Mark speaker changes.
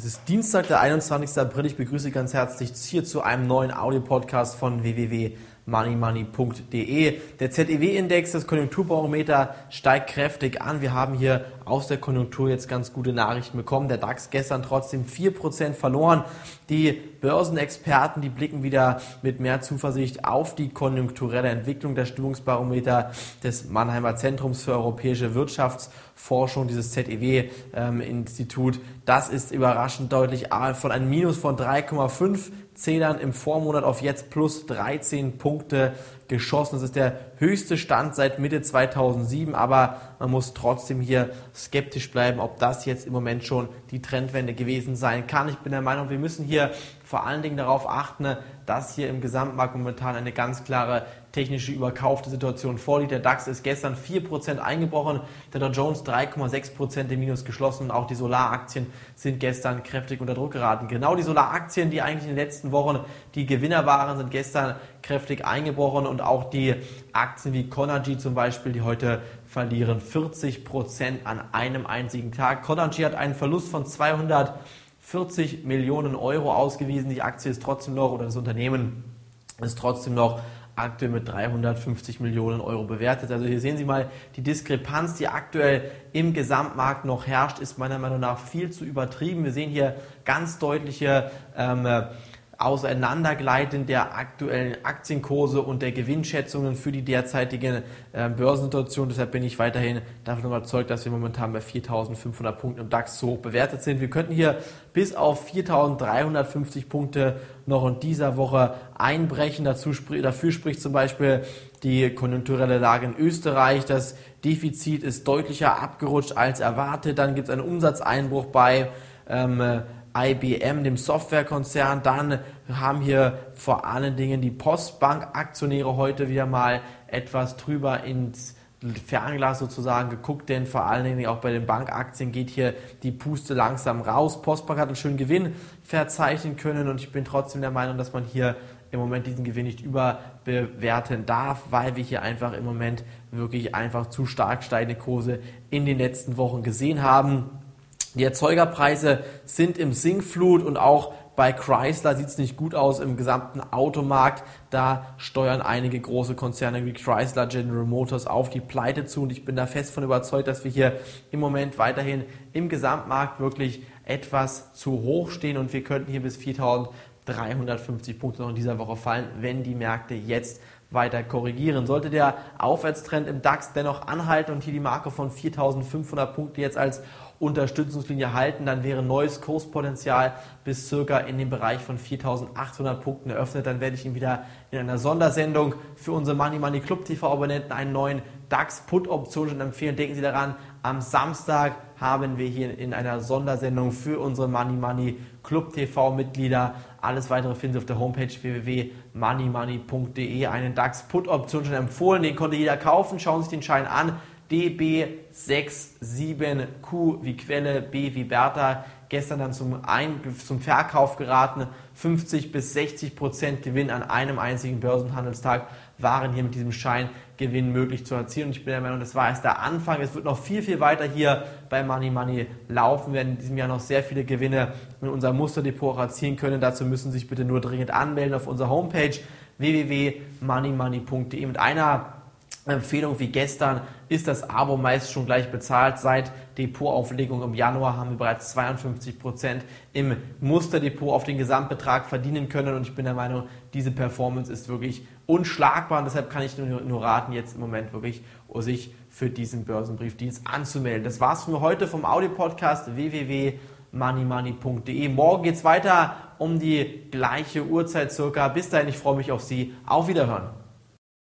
Speaker 1: Es ist Dienstag, der 21. April. Ich begrüße ganz herzlich hier zu einem neuen Audio-Podcast von www.moneymoney.de. Der ZEW-Index, das Konjunkturbarometer, steigt kräftig an. Wir haben hier aus der Konjunktur jetzt ganz gute Nachrichten bekommen. Der DAX gestern trotzdem 4% verloren. Die Börsenexperten, die blicken wieder mit mehr Zuversicht auf die konjunkturelle Entwicklung der Stimmungsbarometer des Mannheimer Zentrums für europäische Wirtschaftsforschung, dieses ZEW-Institut. Ähm, das ist überraschend deutlich von einem Minus von 3,5 Zählern im Vormonat auf jetzt plus 13 Punkte geschossen. Das ist der höchste Stand seit Mitte 2007, aber man muss trotzdem hier skeptisch bleiben, ob das jetzt im Moment schon die Trendwende gewesen sein kann. Ich bin der Meinung, wir müssen hier vor allen Dingen darauf achten, dass hier im Gesamtmarkt momentan eine ganz klare technische überkaufte Situation vorliegt. Der DAX ist gestern 4% eingebrochen, der Dow Jones 3,6% im Minus geschlossen und auch die Solaraktien sind gestern kräftig unter Druck geraten. Genau die Solaraktien, die eigentlich in den letzten Wochen die Gewinner waren, sind gestern kräftig eingebrochen und auch die Aktien wie Conergy zum Beispiel, die heute verlieren 40% an einem einzigen Tag. Conergy hat einen Verlust von 200 40 Millionen Euro ausgewiesen. Die Aktie ist trotzdem noch, oder das Unternehmen ist trotzdem noch aktuell mit 350 Millionen Euro bewertet. Also hier sehen Sie mal, die Diskrepanz, die aktuell im Gesamtmarkt noch herrscht, ist meiner Meinung nach viel zu übertrieben. Wir sehen hier ganz deutliche ähm, Auseinandergleiten der aktuellen Aktienkurse und der Gewinnschätzungen für die derzeitige äh, Börsensituation. Deshalb bin ich weiterhin davon überzeugt, dass wir momentan bei 4.500 Punkten im DAX so hoch bewertet sind. Wir könnten hier bis auf 4.350 Punkte noch in dieser Woche einbrechen. Dazu, dafür spricht zum Beispiel die konjunkturelle Lage in Österreich. Das Defizit ist deutlicher abgerutscht als erwartet. Dann gibt es einen Umsatzeinbruch bei ähm, IBM, dem Softwarekonzern. Dann haben hier vor allen Dingen die Postbank-Aktionäre heute wieder mal etwas drüber ins Fernglas sozusagen geguckt, denn vor allen Dingen auch bei den Bankaktien geht hier die Puste langsam raus. Postbank hat einen schönen Gewinn verzeichnen können und ich bin trotzdem der Meinung, dass man hier im Moment diesen Gewinn nicht überbewerten darf, weil wir hier einfach im Moment wirklich einfach zu stark steigende Kurse in den letzten Wochen gesehen haben. Die Erzeugerpreise sind im Sinkflut und auch bei Chrysler sieht es nicht gut aus im gesamten Automarkt. Da steuern einige große Konzerne wie Chrysler, General Motors auf die Pleite zu und ich bin da fest von überzeugt, dass wir hier im Moment weiterhin im Gesamtmarkt wirklich etwas zu hoch stehen und wir könnten hier bis 4350 Punkte noch in dieser Woche fallen, wenn die Märkte jetzt weiter korrigieren. Sollte der Aufwärtstrend im DAX dennoch anhalten und hier die Marke von 4500 Punkte jetzt als Unterstützungslinie halten, dann wäre neues Kurspotenzial bis circa in dem Bereich von 4800 Punkten eröffnet. Dann werde ich Ihnen wieder in einer Sondersendung für unsere Money Money Club TV Abonnenten einen neuen DAX Put Option empfehlen. Denken Sie daran, am Samstag haben wir hier in einer Sondersendung für unsere Money Money Club TV Mitglieder. Alles weitere finden Sie auf der Homepage www.moneymoney.de. Einen DAX Put Option schon empfohlen, den konnte jeder kaufen. Schauen Sie sich den Schein an. DB67Q wie Quelle, B wie Bertha, gestern dann zum, Ein zum Verkauf geraten. 50 bis 60 Prozent Gewinn an einem einzigen Börsenhandelstag waren hier mit diesem Scheingewinn möglich zu erzielen. Und ich bin der Meinung, das war erst der Anfang. Es wird noch viel, viel weiter hier bei Money Money laufen. Wir werden in diesem Jahr noch sehr viele Gewinne in unser Musterdepot erzielen können. Dazu müssen Sie sich bitte nur dringend anmelden auf unserer Homepage www.moneymoney.de mit einer Empfehlung wie gestern ist das Abo meist schon gleich bezahlt. Seit Depotauflegung im Januar haben wir bereits 52 Prozent im Musterdepot auf den Gesamtbetrag verdienen können und ich bin der Meinung, diese Performance ist wirklich unschlagbar und deshalb kann ich nur, nur raten, jetzt im Moment wirklich sich für diesen Börsenbriefdienst anzumelden. Das war's für heute vom Audio-Podcast www.moneymoney.de. Morgen geht's weiter um die gleiche Uhrzeit circa. Bis dahin, ich freue mich auf Sie. Auf Wiederhören.